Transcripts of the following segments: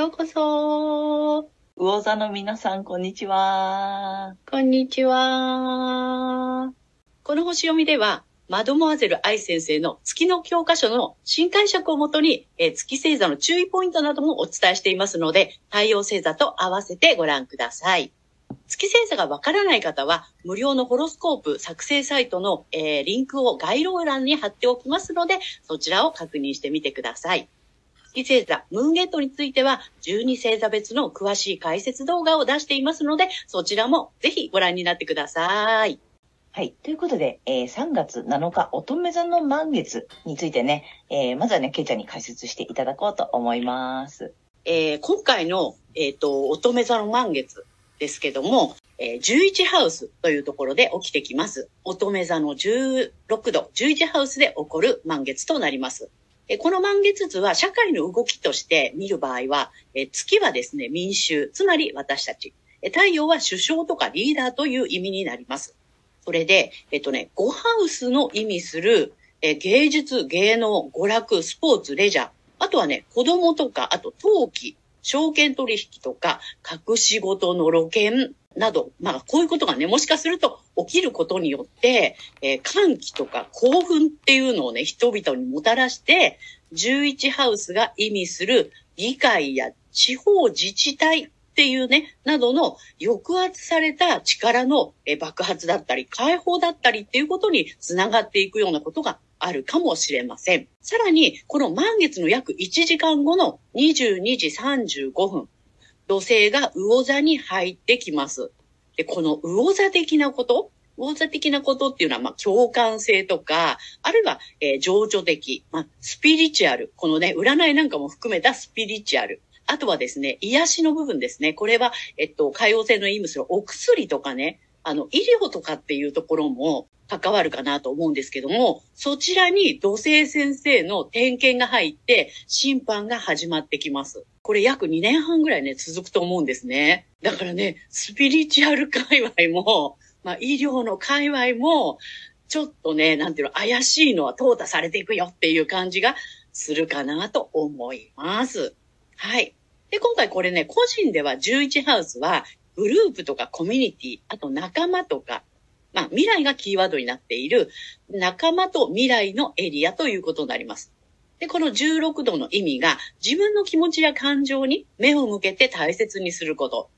ようこそ魚座の皆さんこんにちはこんにちはこの星読みではマドモアゼル愛先生の月の教科書の新解釈をもとに、えー月星座の注意ポイントなどもお伝えしていますので、太陽星座と合わせてご覧ください。月星座がわからない方は、無料のホロスコープ作成サイトの、えーリンクを概要欄に貼っておきますので、そちらを確認してみてください。月星座、ムーンゲートについては、12星座別の詳しい解説動画を出していますので、そちらもぜひご覧になってください。はい。ということで、えー3月7日乙女座の満月についてね、えーまずはね、ケイちゃんに解説していただこうと思います。えー今回の、えっ、と、乙女座の満月ですけども、えー11ハウスというところで起きてきます。乙女座の16度、11ハウスで起こる満月となります。えこの満月図は社会の動きとして見る場合は、え月はですね、民衆、つまり私たち。太陽は首相とかリーダーという意味になります。それで、えっとね、5ハウスの意味する、え芸術、芸能、娯楽、スポーツ、レジャー、あとはね、子供とか、あと陶器、証券取引とか、隠し事の露見など、まあ、こういうことがね、もしかすると起きることによって、えー歓喜とか興奮っていうのをね、人々にもたらして、11ハウスが意味する議会や地方自治体っていうね、などの抑圧された力の爆発だったり、解放だったりっていうことにつながっていくようなことがあるかもしれません。さらに、この満月の約1時間後の22時35分、女性が魚座に入ってきます。で、この魚座的なこと、魚座的なことっていうのは、まあ、共感性とか、あるいは、えー情緒的、まあ、スピリチュアル。このね、占いなんかも含めたスピリチュアル。あとはですね、癒しの部分ですね。これは、えっと、海洋性の意味するお薬とかね、あの、医療とかっていうところも関わるかなと思うんですけども、そちらに土星先生の点検が入って、審判が始まってきます。これ約2年半ぐらいね、続くと思うんですね。だからね、スピリチュアル界隈も、まあ、医療の界隈も、ちょっとね、なんていうの、怪しいのは淘汰されていくよっていう感じがするかなと思います。はい。で、今回これね、個人では11ハウスは、グループとかコミュニティ、あと仲間とか、まあ、未来がキーワードになっている仲間と未来のエリアということになります。で、この16度の意味が自分の気持ちや感情に目を向けて大切にすること。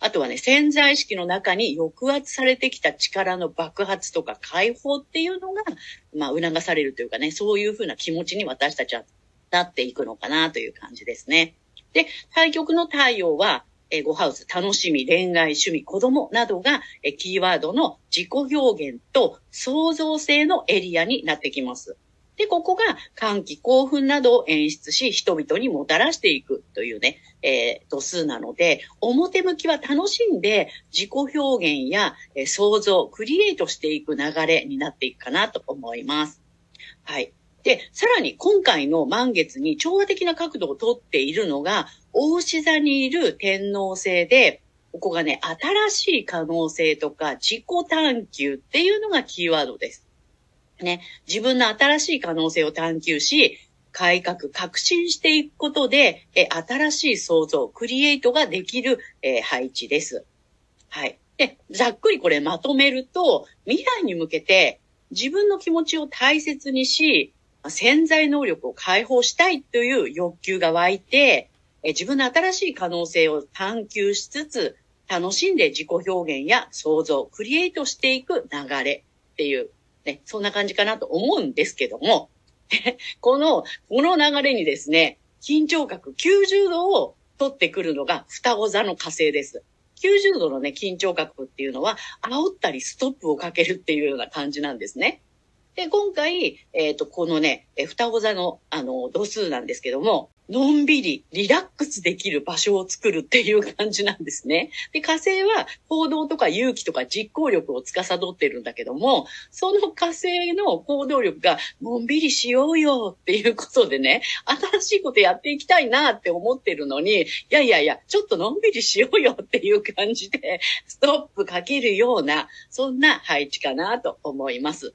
あとはね、潜在意識の中に抑圧されてきた力の爆発とか解放っていうのが、まあ、促されるというかね、そういうふうな気持ちに私たちはなっていくのかなという感じですね。で、対極の太陽は、えー、5ハウス、楽しみ、恋愛、趣味、子供などが、えキーワードの自己表現と創造性のエリアになってきます。で、ここが歓喜、興奮などを演出し、人々にもたらしていくというね、えー度数なので、表向きは楽しんで自己表現や、えー創造、クリエイトしていく流れになっていくかなと思います。はい。で、さらに今回の満月に調和的な角度をとっているのが、大志座にいる天皇星で、ここがね、新しい可能性とか自己探求っていうのがキーワードです。ね、自分の新しい可能性を探求し、改革、革新していくことで、え新しい創造、クリエイトができる、え配置です。はい。で、ざっくりこれまとめると、未来に向けて自分の気持ちを大切にし、潜在能力を解放したいという欲求が湧いて、自分の新しい可能性を探求しつつ、楽しんで自己表現や創造、クリエイトしていく流れっていう、ね、そんな感じかなと思うんですけども、この、この流れにですね、緊張角90度を取ってくるのが双子座の火星です。90度のね、緊張角っていうのは、煽ったりストップをかけるっていうような感じなんですね。で、今回、えっ、と、このね、双子座の、あの、度数なんですけども、のんびり、リラックスできる場所を作るっていう感じなんですね。で、火星は行動とか勇気とか実行力を司ってるんだけども、その火星の行動力が、のんびりしようよっていうことでね、新しいことやっていきたいなって思ってるのに、いやいやいや、ちょっとのんびりしようよっていう感じで、ストップかけるような、そんな配置かなと思います。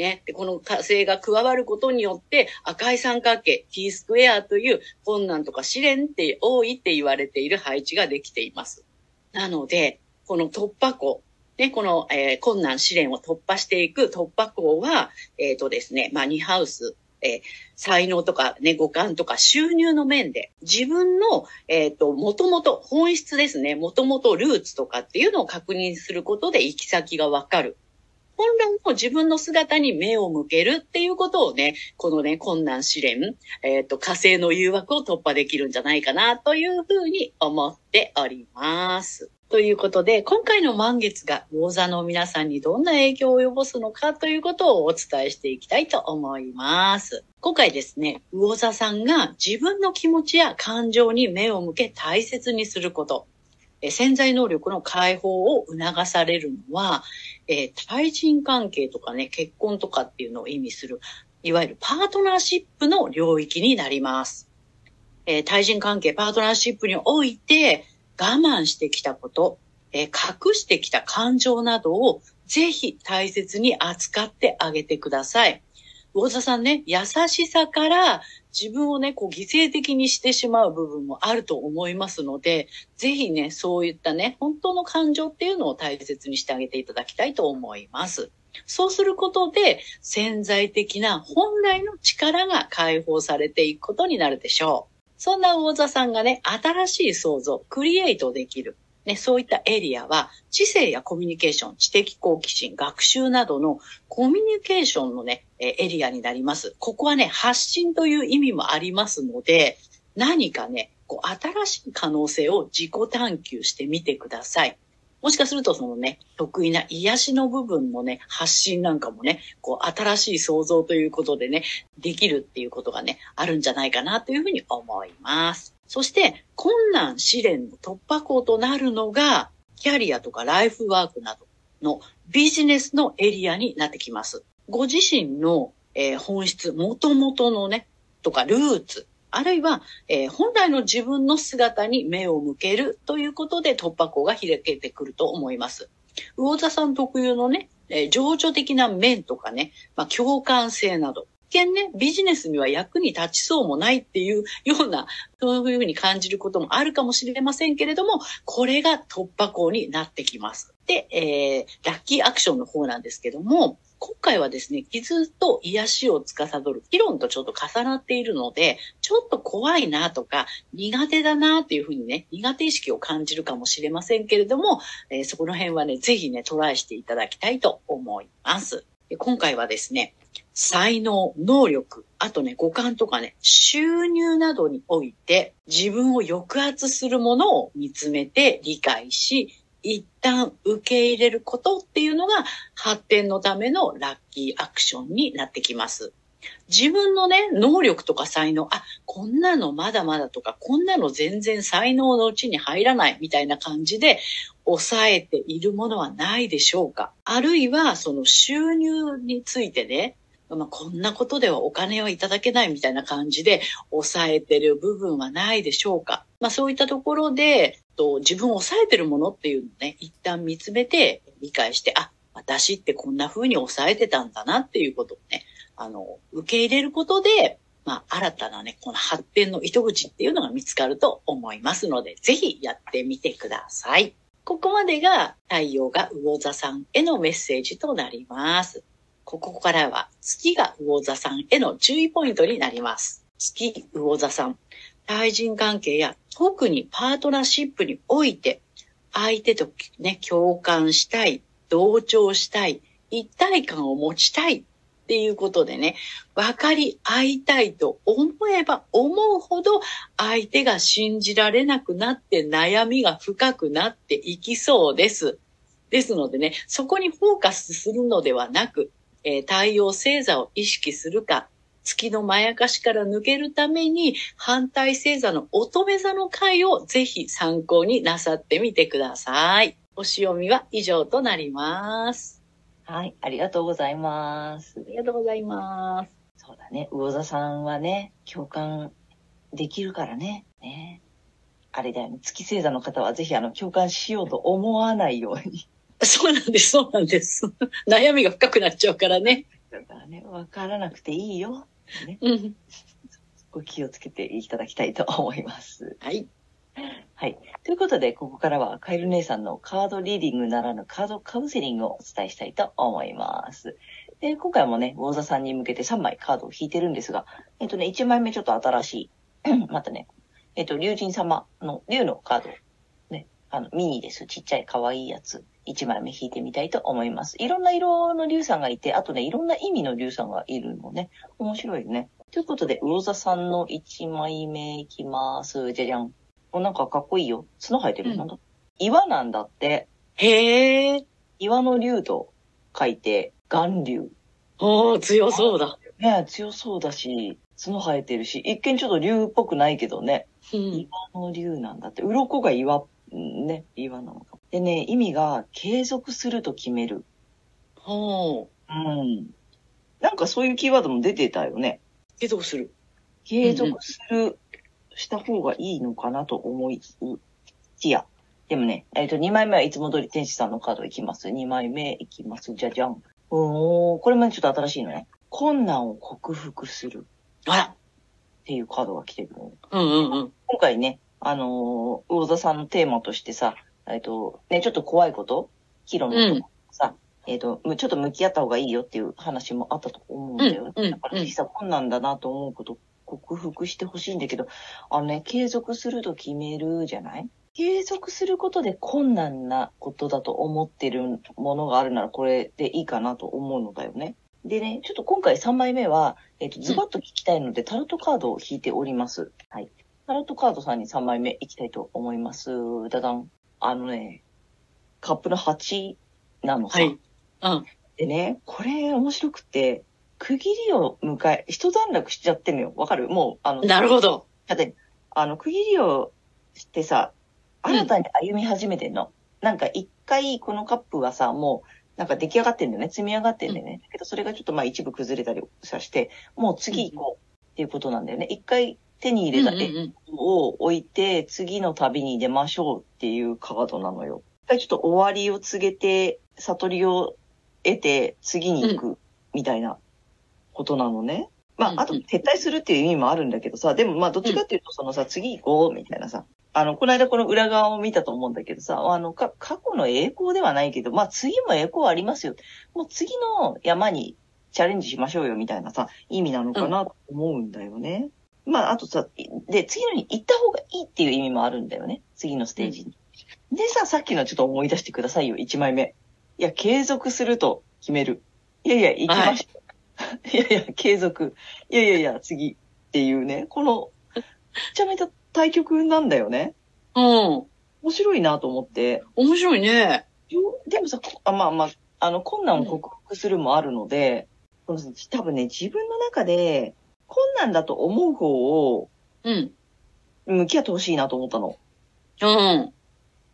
ね。で、この火星が加わることによって赤い三角形 T スクエアという困難とか試練って多いって言われている配置ができています。なので、この突破口、ね、この、えー、困難試練を突破していく突破口は、えっ、ー、とですね、まあ、2ハウス、えー、才能とかね、五感とか収入の面で、自分の、えっ、ー、と、もともと、本質ですね、もともとルーツとかっていうのを確認することで行き先がわかる。本来の自分の姿に目を向けるっていうことをね、このね、困難試練、えっ、ー、と、火星の誘惑を突破できるんじゃないかなというふうに思っております。ということで、今回の満月が魚座の皆さんにどんな影響を及ぼすのかということをお伝えしていきたいと思います。今回ですね、魚座さんが自分の気持ちや感情に目を向け大切にすること。え潜在能力の解放を促されるのは、えー、対人関係とかね、結婚とかっていうのを意味する、いわゆるパートナーシップの領域になります。えー、対人関係、パートナーシップにおいて我慢してきたこと、えー、隠してきた感情などをぜひ大切に扱ってあげてください。魚座さんね、優しさから自分をね、こう犠牲的にしてしまう部分もあると思いますので、ぜひね、そういったね、本当の感情っていうのを大切にしてあげていただきたいと思います。そうすることで、潜在的な本来の力が解放されていくことになるでしょう。そんな魚座さんがね、新しい創造、クリエイトできる。ね、そういったエリアは、知性やコミュニケーション、知的好奇心、学習などのコミュニケーションのね、エリアになります。ここはね、発信という意味もありますので、何かね、こう新しい可能性を自己探求してみてください。もしかするとそのね、得意な癒しの部分のね、発信なんかもね、こう新しい創造ということでね、できるっていうことがね、あるんじゃないかなというふうに思います。そして、困難試練の突破口となるのが、キャリアとかライフワークなどのビジネスのエリアになってきます。ご自身の、えー、本質、元々のね、とかルーツ、あるいは、えー、本来の自分の姿に目を向けるということで突破口が開けてくると思います。魚座さん特有のね、えー、情緒的な面とかね、まあ、共感性など、見ね、ビジネスには役に立ちそうもないっていうような、そういうふうに感じることもあるかもしれませんけれども、これが突破口になってきます。で、えー、ラッキーアクションの方なんですけども、今回はですね、傷と癒しを司る議論とちょっと重なっているので、ちょっと怖いなとか、苦手だなっていうふうにね、苦手意識を感じるかもしれませんけれども、えー、そこの辺はね、ぜひね、トライしていただきたいと思います。今回はですね、才能、能力、あとね、五感とかね、収入などにおいて自分を抑圧するものを見つめて理解し、一旦受け入れることっていうのが発展のためのラッキーアクションになってきます。自分のね、能力とか才能、あ、こんなのまだまだとか、こんなの全然才能のうちに入らないみたいな感じで、抑えているものはないでしょうかあるいは、その収入についてね、まあ、こんなことではお金はいただけないみたいな感じで抑えてる部分はないでしょうかまあそういったところで、と自分を抑えてるものっていうのをね、一旦見つめて理解して、あ、私ってこんな風に抑えてたんだなっていうことをね、あの、受け入れることで、まあ、新たなね、この発展の糸口っていうのが見つかると思いますので、ぜひやってみてください。ここまでが太陽が魚座さんへのメッセージとなります。ここからは月が魚座さんへの注意ポイントになります。月魚座さん。対人関係や特にパートナーシップにおいて相手とね、共感したい、同調したい、一体感を持ちたいっていうことでね、分かり合いたいと思えば思うほど相手が信じられなくなって悩みが深くなっていきそうです。ですのでね、そこにフォーカスするのではなく、えー太陽星座を意識するか、月のまやかしから抜けるために、反対星座の乙女座の回をぜひ参考になさってみてください。星読みは以上となります。はい、ありがとうございますあ。りがとうございます。そうだね、魚座さんはね、共感できるからね。ね。あれだよね、月星座の方はぜひあの、共感しようと思わないように。そうなんです、そうなんです。悩みが深くなっちゃうからね。だからね、わからなくていいよ。ね、うん。ご気をつけていただきたいと思います。はい。はい。ということで、ここからはカエル姉さんのカードリーディングならぬカードカウンセリングをお伝えしたいと思います。で、今回もね、魚座さんに向けて3枚カードを引いてるんですが、えっとね、1枚目ちょっと新しい、またね、えっと、竜神様の竜のカード、ね、あの、ミニです。ちっちゃい可愛いやつ。1枚目引いてみたいと思います。いろんな色の竜さんがいて、あとね、いろんな意味の竜さんがいるのね。面白いよね。ということで、魚座さんの1枚目いきます。じゃじゃん。お、なんかかっこいいよ。角生えてる？うんなんだ？岩なんだって。へえ。岩の竜と書いて、岩竜。おー、強そうだ。ね強そうだし、角生えてるし、一見ちょっと竜っぽくないけどね。うん。岩の竜なんだって。鱗が岩、んね、岩なのか。でね、意味が継続すると決める。ほう。うん。なんかそういうキーワードも出てたよね。継続する。継続する、した方がいいのかなと思いきや。でもね、えっ、と、2枚目はいつも通り天使さんのカードいきます。2枚目いきます。じゃじゃん。おー、これもねちょっと新しいのね。困難を克服するあら。っていうカードが来てるの。うんうんうん。今回ね、あのー、魚座さんのテーマとしてさ、えっ、と、ね、ちょっと怖いこと？ヒロのとかさ、えっ、と、むちょっと向き合った方がいいよっていう話もあったと思うんだよ。うんうんだから、実際困難だなと思うこと克服してほしいんだけど、あのね、継続すると決めるじゃない？継続することで困難なことだと思ってるものがあるならこれでいいかなと思うのだよね。でね、ちょっと今回3枚目は、えっ、と、ズバッと聞きたいので、タロットカードを引いております。はい。タロットカードさんに3枚目いきたいと思います。ダダン。あのね、カップの8なのさ。はい。うん。でね、これ面白くて、区切りを迎え、一段落しちゃってんのよ。わかる？もう、あの、なるほど。だって、あの、区切りをしてさ、うん新たに歩み始めてんの。なんか一回このカップはさ、もう、なんか出来上がってんだよね。積み上がってんだよね。だけどそれがちょっとまあ一部崩れたりさして、もう次行こうっていうことなんだよね。一回手に入れた絵うんうんうんを置いて、次の旅に出ましょうっていうカードなのよ。ちょっと終わりを告げて、悟りを得て、次に行くみたいなことなのね。まうんうんあ、あと、撤退するっていう意味もあるんだけどさ、でもまあ、どっちかっていうと、そのさ、次行こうみたいなさ、あの、この間この裏側を見たと思うんだけどさ、あの、か、過去の栄光ではないけど、まあ、次も栄光ありますよ。もう次の山にチャレンジしましょうよみたいなさ、意味なのかなと思うんだよね。まあ、あとさ、で、次のに行った方がいいっていう意味もあるんだよね。次のステージに。でさ、さっきのちょっと思い出してくださいよ、1枚目。いや、継続すると決める。いやいや、行きましょう。い、やいや、継続。いやいやいや、次っていうね、この、めちゃめちゃ対局なんだよね。うん。面白いなと思って。面白いね。よでもさ、こあまあまあ、あの、困難を克服するもあるので、この多分ね、自分の中で困難だと思う方をうん。向き合ってほしいなと思ったの。うん。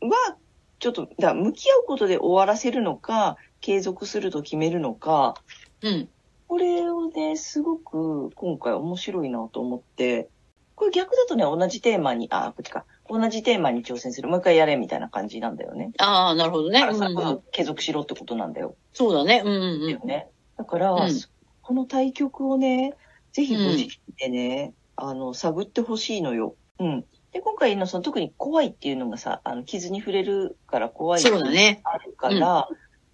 は、ちょっと、だから向き合うことで終わらせるのか、継続すると決めるのか、うん。これをね、すごく今回面白いなと思って、これ逆だとね、同じテーマに、あ、こっちか。同じテーマに挑戦する。もう一回やれみたいな感じなんだよね。ああ、なるほどね。だからさ、うんうん、継続しろってことなんだよ。そうだね。うんうんうんだよ。ね。だから、うんこの対局をね、ぜひご自身でね、あの、探ってほしいのよ。うん。で、今回のその特に怖いっていうのがさ、あの、傷に触れるから怖いそうだね。あるから、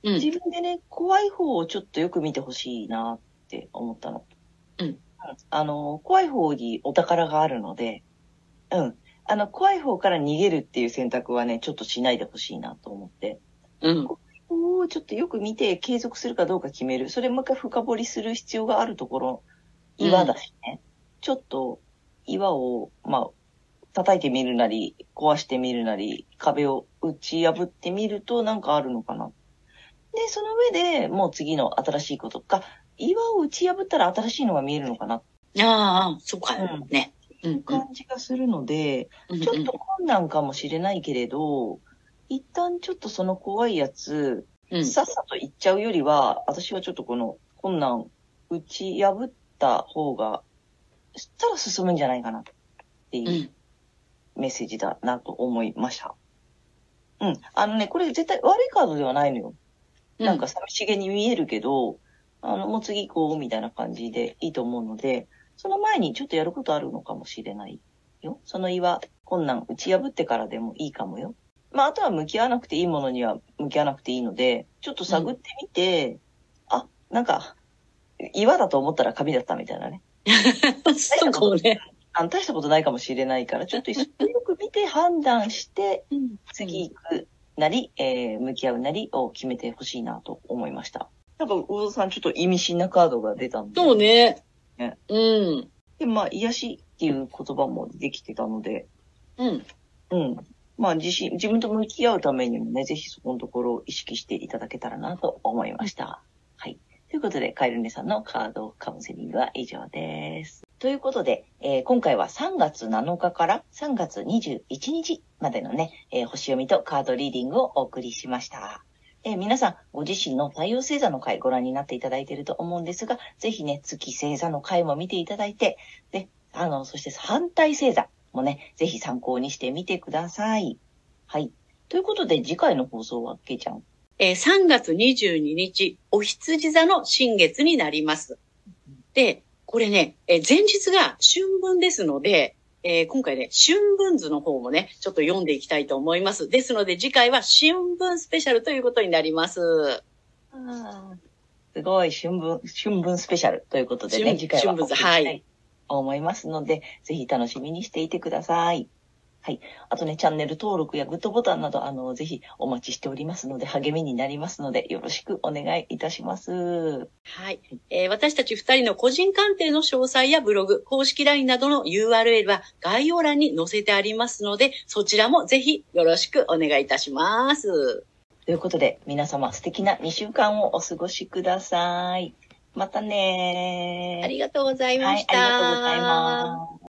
うん。自分でね、怖い方をちょっとよく見てほしいなって思ったの。うん。あの、怖い方にお宝があるので、うん。あの、怖い方から逃げるっていう選択はね、ちょっとしないでほしいなと思って。うん。をちょっとよく見て継続するかどうか決める。それもう一回深掘りする必要があるところ、岩だしね。ちょっと岩を、まあ、叩いてみるなり、壊してみるなり、壁を打ち破ってみるとなんかあるのかな。で、その上でもう次の新しいことか、岩を打ち破ったら新しいのが見えるのかなああ、そうか、うんね。感じがするので、うんちょっと困難かもしれないけれど、一旦ちょっとその怖いやつ、うんさっさと行っちゃうよりは、私はちょっとこの困難打ち破った方が、したら進むんじゃないかなっていううんメッセージだなと思いました。うん。あのね、これ絶対悪いカードではないのよ。なんか寂しげに見えるけど、あの、もう次行こうみたいな感じでいいと思うので、その前にちょっとやることあるのかもしれないよ。その岩、困難打ち破ってからでもいいかもよ。まあ、あとは向き合わなくていいものには向き合わなくていいので、ちょっと探ってみて、あ、なんか、岩だと思ったら紙だったみたいなね。そうかもね。あの、大したことないかもしれないから、ちょっとよく見て判断して、うん次行くなり、えー、向き合うなりを決めてほしいなと思いました。なんか、魚田さん、ちょっと意味深なカードが出たんで。そうね。ねうん。で、まあ、癒しっていう言葉もできてたので、うん。うん。まあ、自信、自分と向き合うためにもね、ぜひそこのところを意識していただけたらなと思いました。ということで、カエルネさんのカードカウンセリングは以上です。ということで、えー今回は3月7日から3月21日までのね、えー星読みとカードリーディングをお送りしました。えー皆さん、ご自身の太陽星座の回ご覧になっていただいていると思うんですが、ぜひね、月星座の回も見ていただいて、で、あの、そして反対星座もね、ぜひ参考にしてみてください。はい。ということで、次回の放送は、けいちゃん。えー3月22日、お羊座の新月になります。で、これね、えー前日が春分ですので、えー今回ね、春分図の方もね、ちょっと読んでいきたいと思います。ですので、次回は春分スペシャルということになります。すごい、春分、春分スペシャルということでね、春次回は春分図はい思いますので、ぜひ楽しみにしていてください。はい。あとね、チャンネル登録やグッドボタンなど、あの、ぜひお待ちしておりますので、励みになりますので、よろしくお願いいたします。はい。えー私たち二人の個人鑑定の詳細やブログ、公式 LINE などの URL は概要欄に載せてありますので、そちらもぜひよろしくお願いいたします。ということで、皆様素敵な2週間をお過ごしください。またねー。ありがとうございまはい、した。ありがとうございます。